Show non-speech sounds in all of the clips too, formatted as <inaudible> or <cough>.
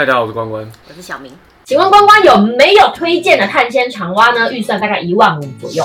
嗨，大家好，我是关关。我是小明。请问关关有没有推荐的碳纤长蛙呢？预算大概一万五左右。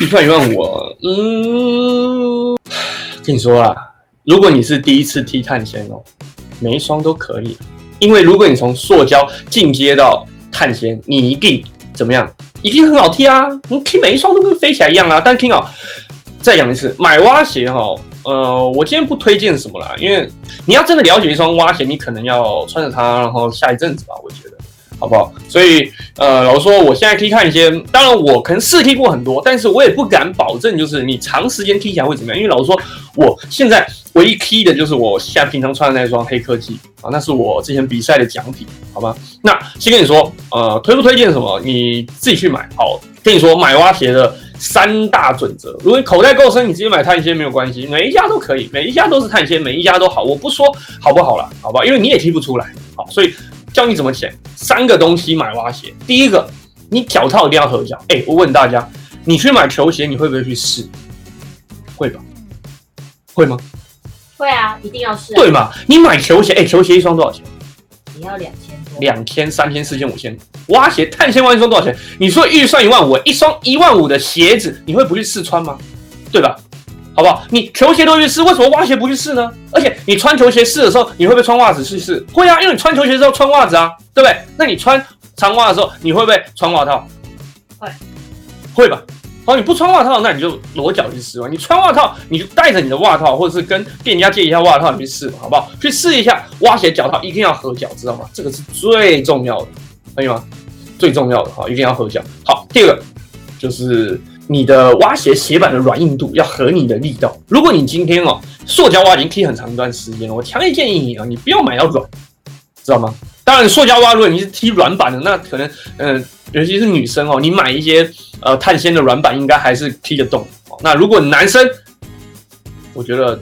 预算一万五啊，嗯，<sighs> 跟你说啦，如果你是第一次踢碳纤哦，每一双都可以，因为如果你从塑胶进阶到碳纤，你一定怎么样？一定很好踢啊！你踢每一双都跟飞起来一样啊！但是听好，再讲一次，买蛙鞋哈，呃，我今天不推荐什么啦，因为你要真的了解一双蛙鞋，你可能要穿着它，然后下一阵子吧，我觉得。好不好？所以，呃，老实说，我现在可以看一些，当然我可能试踢过很多，但是我也不敢保证，就是你长时间踢起来会怎么样。因为老实说，我现在唯一踢的就是我现在平常穿的那双黑科技啊，那是我之前比赛的奖品，好吗？那先跟你说，呃，推不推荐什么，你自己去买。好，跟你说，买蛙鞋的三大准则，如果你口袋够深，你直接买碳纤没有关系，每一家都可以，每一家都是碳纤，每一家都好。我不说好不好了，好吧？因为你也踢不出来，好，所以。教你怎么剪，三个东西买蛙鞋。第一个，你脚套一定要合脚。哎，我问大家，你去买球鞋，你会不会去试？会吧？会吗？会啊，一定要试。对嘛？你买球鞋，哎，球鞋一双多少钱？你要两千多。两千、三千、四千、五千。蛙鞋碳纤维一双多少钱？你说预算一万五，一双一万五的鞋子，你会不去试穿吗？对吧？好不好？你球鞋都去试，为什么蛙鞋不去试呢？而且你穿球鞋试的时候，你会不会穿袜子去试？会啊，因为你穿球鞋的时候穿袜子啊，对不对？那你穿长袜的时候，你会不会穿袜套？会，会吧？好，你不穿袜套，那你就裸脚去试嘛。你穿袜套，你就带着你的袜套，或者是跟店家借一下袜套，你去试，好不好？去试一下蛙鞋脚套，一定要合脚，知道吗？这个是最重要的，可以吗？最重要的哈，一定要合脚。好，第二个就是。你的蛙鞋鞋板的软硬度要合你的力道。如果你今天哦，塑胶蛙已经踢很长一段时间了，我强烈建议你啊，你不要买到软，知道吗？当然，塑胶蛙如果你是踢软板的，那可能嗯，尤其是女生哦，你买一些呃碳纤的软板，应该还是踢得动。那如果男生，我觉得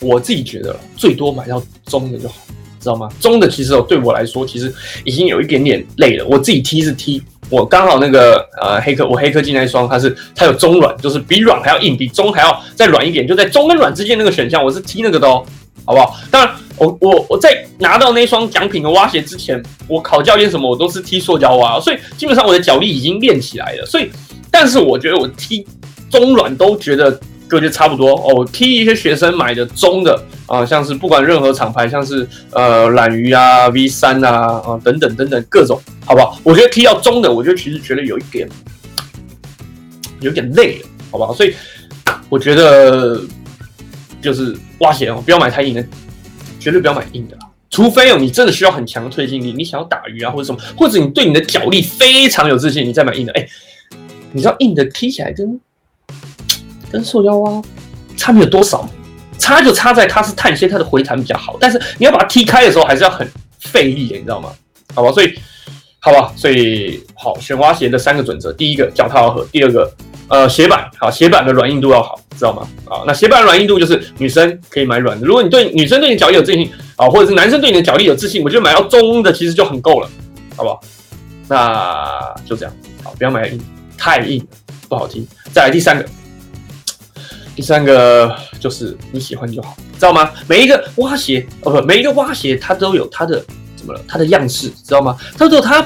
我自己觉得最多买到中的就好，知道吗？中的其实哦，对我来说其实已经有一点点累了。我自己踢是踢。我刚好那个呃黑科我黑科技那一双，它是它有中软，就是比软还要硬，比中还要再软一点，就在中跟软之间那个选项，我是踢那个的哦，好不好？当然，我我我在拿到那双奖品的蛙鞋之前，我考教练什么，我都是踢塑胶蛙，所以基本上我的脚力已经练起来了。所以，但是我觉得我踢中软都觉得。就就差不多哦，踢一些学生买的中的啊，像是不管任何厂牌，像是呃懒鱼啊、V 三啊啊等等等等各种，好不好？我觉得踢到中的，我觉得其实觉得有一点有点累了，好不好？所以我觉得就是蛙鞋哦，不要买太硬的，绝对不要买硬的，除非哦你真的需要很强的推进力，你想要打鱼啊或者什么，或者你对你的脚力非常有自信，你再买硬的。哎，你知道硬的踢起来跟。<tsk> 跟塑胶蛙差别有多少？差就差在它是碳纤，它的回弹比较好。但是你要把它踢开的时候，还是要很费力的，你知道吗？好吧，所以好吧，所以好选蛙鞋的三个准则：第一个脚套要合；第二个呃鞋板好，鞋板的软硬度要好，知道吗？啊，那鞋板软硬度就是女生可以买软的。如果你对女生对你脚力有自信啊，或者是男生对你的脚力有自信，我觉得买到中的其实就很够了，好不好？那就这样，好，不要买硬，太硬不好听。再来第三个。第三个就是你喜欢就好，知道吗？每一个蛙鞋哦不，每一个蛙鞋它都有它的怎么了？它的样式，知道吗？它都有它，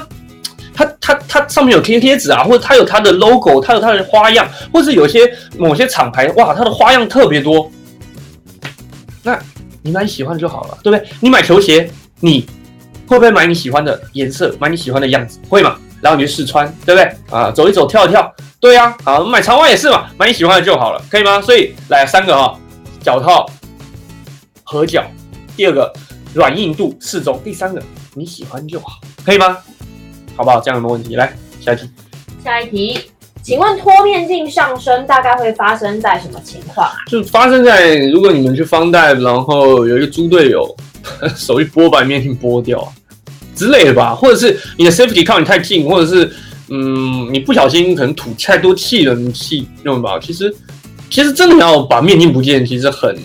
它它它上面有贴贴纸啊，或者它有它的 logo，它有它的花样，或是有些某些厂牌哇，它的花样特别多。那你买你喜欢的就好了，对不对？你买球鞋，你会不会买你喜欢的颜色，买你喜欢的样子？会吗？然后你去试穿，对不对？啊，走一走，跳一跳。对呀，好，买长袜也是嘛，买你喜欢的就好了，可以吗？所以来三个哈，脚套合脚，第二个软硬度适中，第三个你喜欢就好，可以吗？好不好？这样有没有问题？来下一题。下一题，请问脱面镜上升大概会发生在什么情况啊？就发生在如果你们去方袋，然后有一个猪队友 <laughs> 手一拨把面镜拨掉之类的吧，或者是你的 safety 靠你太近，或者是。嗯，你不小心可能吐太多气了，你气用不好。其实，其实真的要把面镜不见，其实很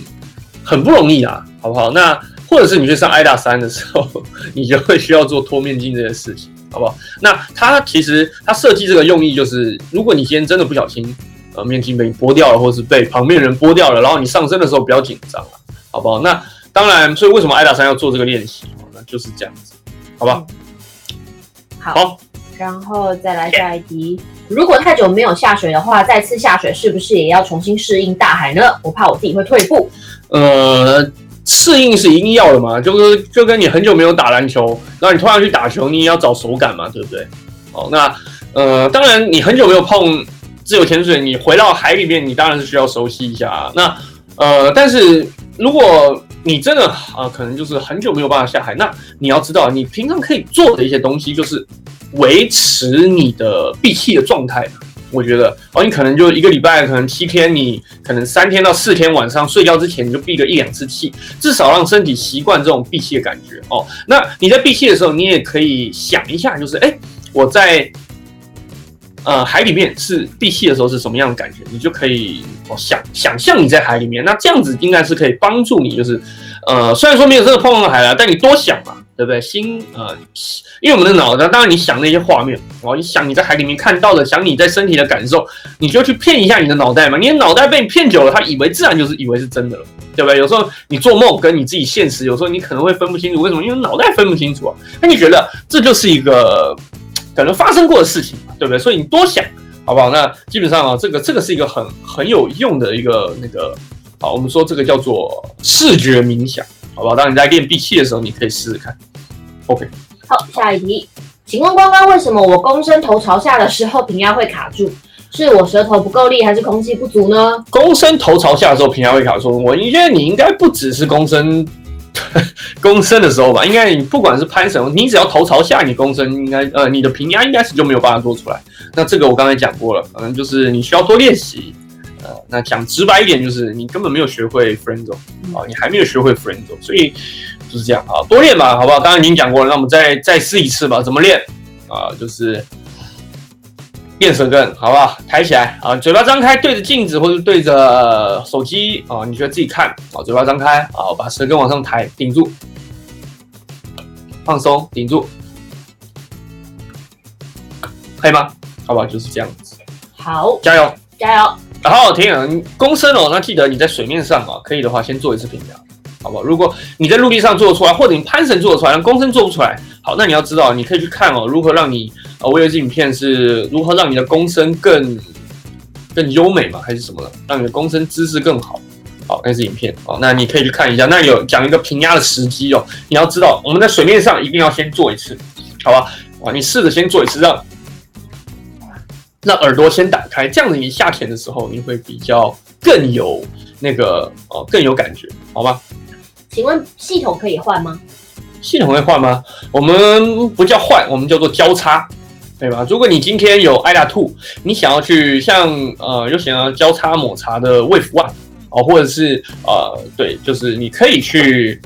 很不容易啊，好不好？那或者是你去上 i 大三的时候，<laughs> 你就会需要做脱面镜这件事情，好不好？那它其实它设计这个用意就是，如果你今天真的不小心，呃，面筋被你剥掉了，或是被旁边人剥掉了，然后你上身的时候不要紧张了，好不好？那当然，所以为什么 i 大山要做这个练习？那就是这样子。好吧？好，好，然后再来下一题。如果太久没有下水的话，再次下水是不是也要重新适应大海呢？我怕我自己会退步。呃，适应是一定要的嘛，就是就跟你很久没有打篮球，然后你突然去打球，你也要找手感嘛，对不对？哦，那呃，当然你很久没有碰自由潜水，你回到海里面，你当然是需要熟悉一下啊。那呃，但是如果你真的啊、可能就是很久没有办法下海，那你要知道，你平常可以做的一些东西，就是维持你的闭气的状态。我觉得哦，你可能就一个礼拜，可能七天，你可能三天到四天晚上睡觉之前你就闭个一两次气，至少让身体习惯这种闭气的感觉哦。那你在闭气的时候，你也可以想一下，就是哎，我在呃海里面是闭气的时候是什么样的感觉，你就可以哦想想象你在海里面，那这样子应该是可以帮助你，就是呃虽然说没有真的碰到海了，但你多想嘛，对不对？心呃，因为我们的脑袋，当然你想那些画面哦，你想你在海里面看到的，想你在身体的感受，你就去骗一下你的脑袋嘛。你的脑袋被你骗久了，他以为自然就是以为是真的了，对不对？有时候你做梦跟你自己现实，有时候你可能会分不清楚，为什么？因为脑袋分不清楚啊。那你觉得这就是一个可能发生过的事情，对不对？所以你多想，好不好？那基本上啊，这个这个是一个很很有用的一个那个，好，我们说这个叫做视觉冥想，好不好？当你在练闭气的时候，你可以试试看。OK，好，下一题，请问关关为什么我躬身头朝下的时候平压会卡住？是我舌头不够力，还是空气不足呢？躬身头朝下的时候，平压会卡住。我觉得你应该不只是躬身，<laughs> 躬身的时候吧，应该你不管是攀绳，你只要头朝下，你躬身应该呃，你的平压应该是就没有办法做出来。那这个我刚才讲过了，可能就是你需要多练习。呃，那讲直白一点，就是你根本没有学会 friend zone 啊，你还没有学会 friend zone，所以就是这样啊，多练吧，好不好？刚刚已经讲过了，那我们再再试一次吧，怎么练啊？就是练舌根，好不好？抬起来啊，嘴巴张开，对着镜子或者对着、呃手机啊，你觉得自己看啊，嘴巴张开啊，把舌根往上抬，顶住，放松，顶住，可以吗？好吧，就是这样子，好，加油！加油！好好听啊！你躬身哦，那记得你在水面上啊，可以的话先做一次平压，好不好？如果你在陆地上做得出来，或者你攀绳做得出来，但躬身做不出来，好，那你要知道，你可以去看哦，如何让你呃，我有一支影片是如何让你的躬身更更优美嘛，还是什么的，让你的躬身姿势更好。好，那是影片哦，那你可以去看一下。那有讲一个平压的时机哦，你要知道，我们在水面上一定要先做一次，好吧？哇，你试着先做一次，让让耳朵先打开，这样子你下潜的时候，你会比较更有那个哦，更有感觉，好吗？请问系统可以换吗？系统会换吗？我们不叫换，我们叫做交叉，对吧？如果你今天有 IDA Two，你想要去像呃有想要交叉抹茶的 Wave One 哦，或者是呃对，就是你可以去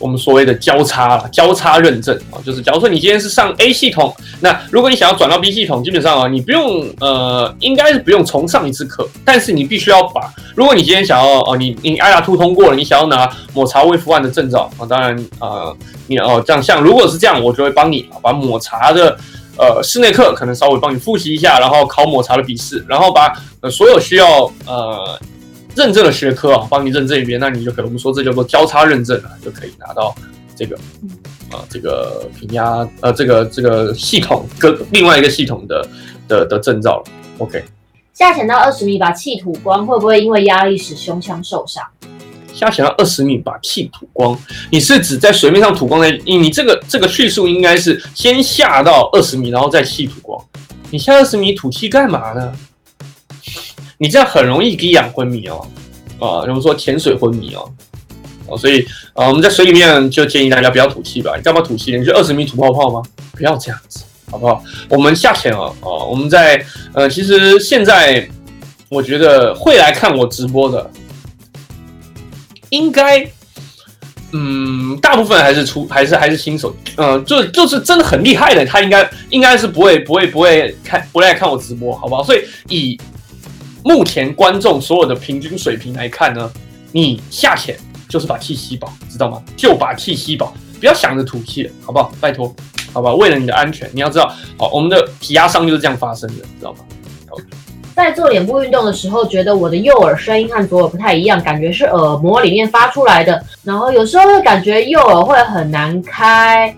我们所谓的交叉交叉认证啊，就是假如说你今天是上 A 系统，那如果你想要转到 B 系统，基本上啊，你不用呃，应该是不用重上一次课，但是你必须要把，如果你今天想要哦，你你 IDA Two 通过了，你想要拿抹茶 Wave One 的证照啊，当然呃，你哦这样像如果是这样，我就会帮你把抹茶的。呃，室内课可能稍微帮你复习一下，然后考抹茶的笔试，然后把呃所有需要呃认证的学科啊，帮你认证一遍，那你就可能我们说这叫做交叉认证啊，就可以拿到这个啊、这个平压呃这个这个系统跟另外一个系统的的的证照了。OK，下潜到二十米把气吐光，会不会因为压力使胸腔受伤？下潜到二十米把气吐光，你是指在水面上吐光的？你你这个这个叙述应该是先下到二十米，然后再气吐光。你下二十米吐气干嘛呢？你这样很容易低氧昏迷哦，啊，比如说潜水昏迷哦，哦，所以啊，我们在水里面就建议大家不要吐气吧。你干嘛吐气？你去二十米吐泡泡吗？不要这样子，好不好？我们下潜啊，哦，我们在呃，其实现在我觉得会来看我直播的，应该。嗯，大部分还是出还是还是新手，嗯、就就是真的很厉害的，他应该应该是不会不会不会看不会来看我直播，好不好？所以以目前观众所有的平均水平来看呢，你下潜就是把气吸饱，知道吗？就把气吸饱，不要想着吐气了，好不好？拜托，好吧？为了你的安全，你要知道，好，我们的体压伤就是这样发生的，知道吗？在做脸部运动的时候，觉得我的右耳声音和左耳不太一样，感觉是耳膜里面发出来的。然后有时候会感觉右耳会很难开，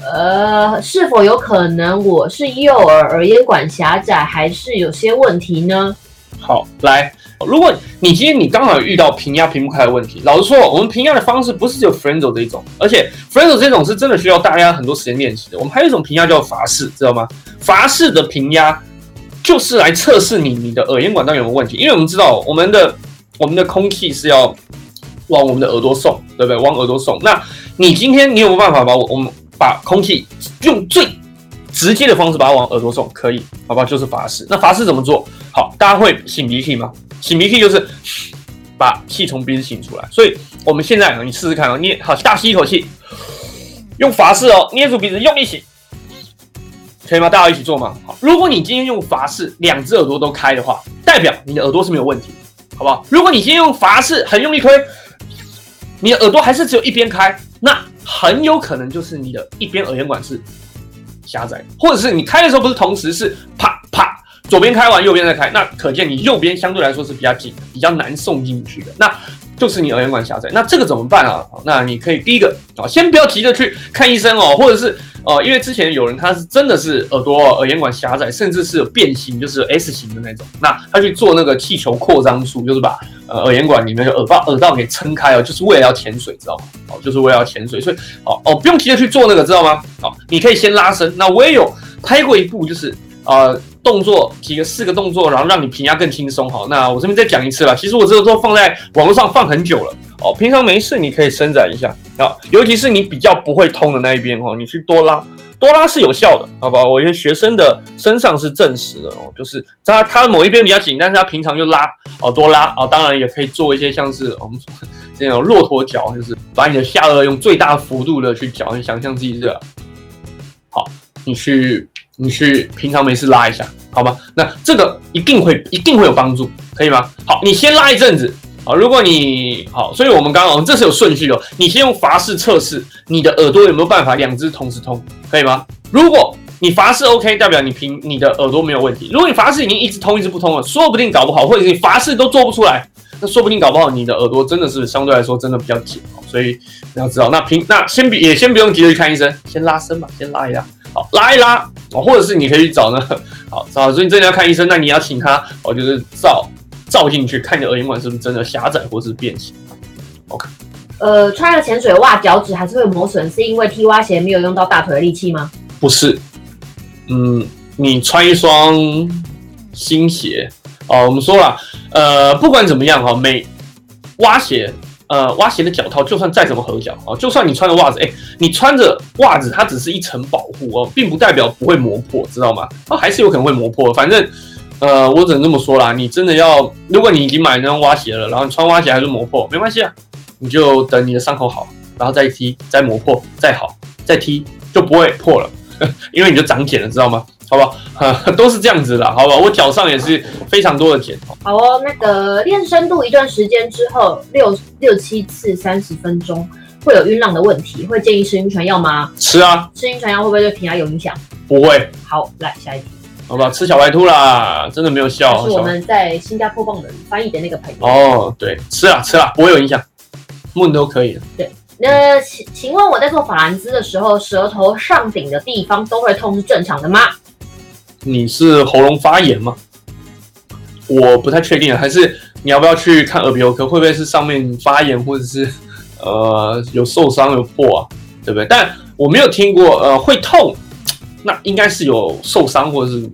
呃，是否有可能我是右耳耳咽管狭窄，还是有些问题呢？好，来，如果你今天你刚好遇到平压平不开的问题，老实说，我们平压的方式不是只有 f r e n z o 这一种，而且 f r e n z o 这种是真的需要大家很多时间练习的。我们还有一种平压叫法式，知道吗？法式的平压就是来测试你你的耳咽管道有没有问题，因为我们知道我们的我们的空气是要往我们的耳朵送，对不对？往耳朵送。那你今天你有没有办法把我我们把空气用最直接的方式把它往耳朵送？可以，好吧？就是法式。那法式怎么做？好，大家会擤鼻涕吗？擤鼻涕就是 <sniffs> 把气从鼻子擤出来。所以我们现在，你试试看啊，捏好，大吸一口气，用法式哦，捏住鼻子，用力擤，可以吗？大家一起做吗？好，如果你今天用法式，两只耳朵都开的话，代表你的耳朵是没有问题，好不好？如果你今天用法式，很用力推，你的耳朵还是只有一边开，那很有可能就是你的一边耳咽管是狭窄，或者是你开的时候不是同时是啪啪。左边开完，右边再开，那可见你右边相对来说是比较紧，比较难送进去的，那就是你耳咽管狭窄。那这个怎么办啊？那你可以第一个啊，先不要急着去看医生哦，或者是呃，因为之前有人他是真的是耳朵耳咽管狭窄，甚至是有变形，就是 S 型的那种，那他去做那个气球扩张术，就是把呃耳咽管里面的耳道耳道给撑开哦，就是为了要潜水，知道吗？哦，就是为了要潜水，所以哦哦，不用急着去做那个，知道吗？好，你可以先拉伸。那我也有拍过一部，就是呃。动作几个四个动作，然后让你平压更轻松。好，那我这边再讲一次了。其实我这个都放在网络上放很久了哦。平常没事你可以伸展一下啊，尤其是你比较不会通的那一边哦，你去多拉，多拉是有效的，好吧？我一些学生的身上是证实的哦，就是他他某一边比较紧，但是他平常就拉哦，多拉啊。当然也可以做一些像是我们这种骆驼脚，就是把你的下颚用最大幅度的去搅，你想象自己是好，你去。你去平常没事拉一下，好吗？那这个一定会一定会有帮助，可以吗？好，你先拉一阵子，好，如果你好，所以我们刚刚这是有顺序哦。你先用法式测试你的耳朵有没有办法两只同时通，可以吗？如果你法式 OK，代表你平你的耳朵没有问题。如果你法式已经一直通一直不通了，说不定搞不好，或者是你法式都做不出来，那说不定搞不好你的耳朵真的是相对来说真的比较紧。所以你要知道，那平那先别也先不用急着去看医生，先拉伸吧，先拉一拉。好，拉一拉哦，或者是你可以去找呢。好，找，所以你真的要看医生，那你要请他哦，就是照照进去，看你的耳咽管是不是真的狭窄或是变形。OK。呃，穿了潜水袜，脚趾还是会磨损，是因为踢蛙鞋没有用到大腿的力气吗？不是，嗯，你穿一双新鞋哦。我们说了，呃，不管怎么样哈，每蛙鞋。呃，蛙鞋的脚套就算再怎么合脚啊，就算你穿着袜子，哎，你穿着袜子，它只是一层保护哦，并不代表不会磨破，知道吗？它还是有可能会磨破。反正，呃，我只能这么说啦。你真的要，如果你已经买那双蛙鞋了，然后你穿蛙鞋还是磨破，没关系啊，你就等你的伤口好，然后再踢，再磨破，再好，再踢就不会破了，<laughs> 因为你就长茧了，知道吗？好吧，<laughs> 都是这样子的，好吧，我脚上也是非常多的茧。好哦，那个练深度一段时间之后，六六七次三十分钟会有晕浪的问题，会建议吃晕船药吗？吃啊，吃晕船药会不会对平压有影响？不会。好，来下一题。好吧，吃小白兔啦，真的没有效。是我们在新加坡帮我们翻译的那个朋友。哦，对，吃啦吃啦，不会有影响，问都可以的。对。那请请问我在做法兰兹的时候，舌头上顶的地方都会痛，是正常的吗？你是喉咙发炎吗？我不太确定，还是你要不要去看耳鼻喉科？会不会是上面发炎，或者是呃有受伤有破啊？对不对？但我没有听过呃会痛，那应该是有受伤或者是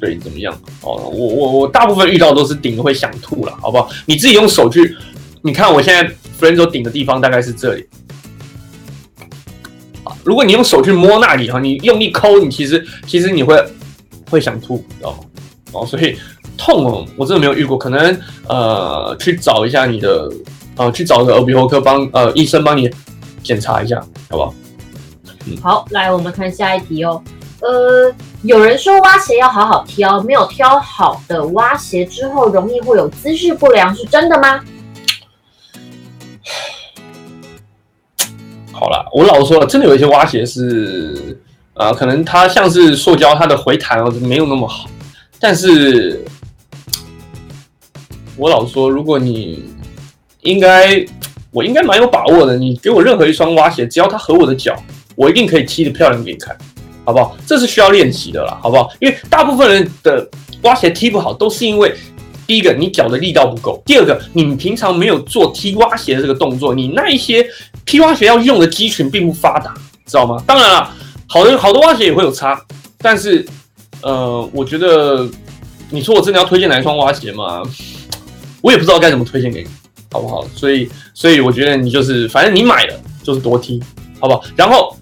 对怎么样？哦，我我我大部分遇到都是顶会想吐了，好不好？你自己用手去，你看我现在 f r e n d 顶的地方大概是这里。如果你用手去摸那里哈，你用力抠，你其实其实你会。会想吐，知道吗哦，所以痛哦，我真的没有遇过，可能呃去找一下你的，呃去找个耳鼻喉科帮呃医生帮你检查一下，好不好？嗯，好，来我们看下一题哦，呃，有人说挖鞋要好好挑，没有挑好的挖鞋之后容易会有姿势不良，是真的吗？<sighs> 好了，我老实说了，真的有一些挖鞋是。呃，可能它像是塑胶，它的回弹哦没有那么好。但是，我老说，如果你应该，我应该蛮有把握的。你给我任何一双蛙鞋，只要它合我的脚，我一定可以踢得漂亮给你看，好不好？这是需要练习的啦，好不好？因为大部分人的蛙鞋踢不好，都是因为第一个你脚的力道不够，第二个你平常没有做踢蛙鞋的这个动作，你那一些踢蛙鞋要用的肌群并不发达，知道吗？当然了，好的好多蛙鞋也会有差，但是呃，我觉得你说我真的要推荐哪一双蛙鞋吗，我也不知道该怎么推荐给你，好不好？所以所以我觉得你就是反正你买了就是多踢，好不好？然后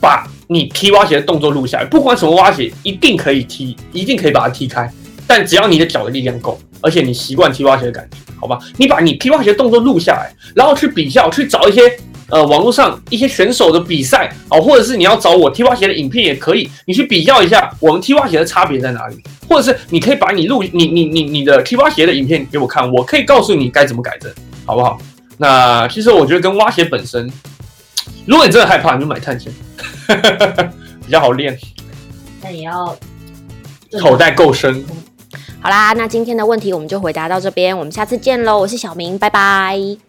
把你踢蛙鞋的动作录下来，不管什么蛙鞋，一定可以踢，一定可以把它踢开。但只要你的脚的力量够，而且你习惯踢蛙鞋的感觉，好吧？你把你踢蛙鞋的动作录下来，然后去比较，去找一些呃网络上一些选手的比赛啊，或者是你要找我踢蛙鞋的影片也可以，你去比较一下我们踢蛙鞋的差别在哪里，或者是你可以把你录你你你你的踢蛙鞋的影片给我看，我可以告诉你该怎么改正，好不好？那其实我觉得跟蛙鞋本身，如果你真的害怕，你就买碳纤，<laughs> 比较好练，但也要口袋够深。好啦，那今天的问题我们就回答到这边，我们下次见喽！我是小明，拜拜。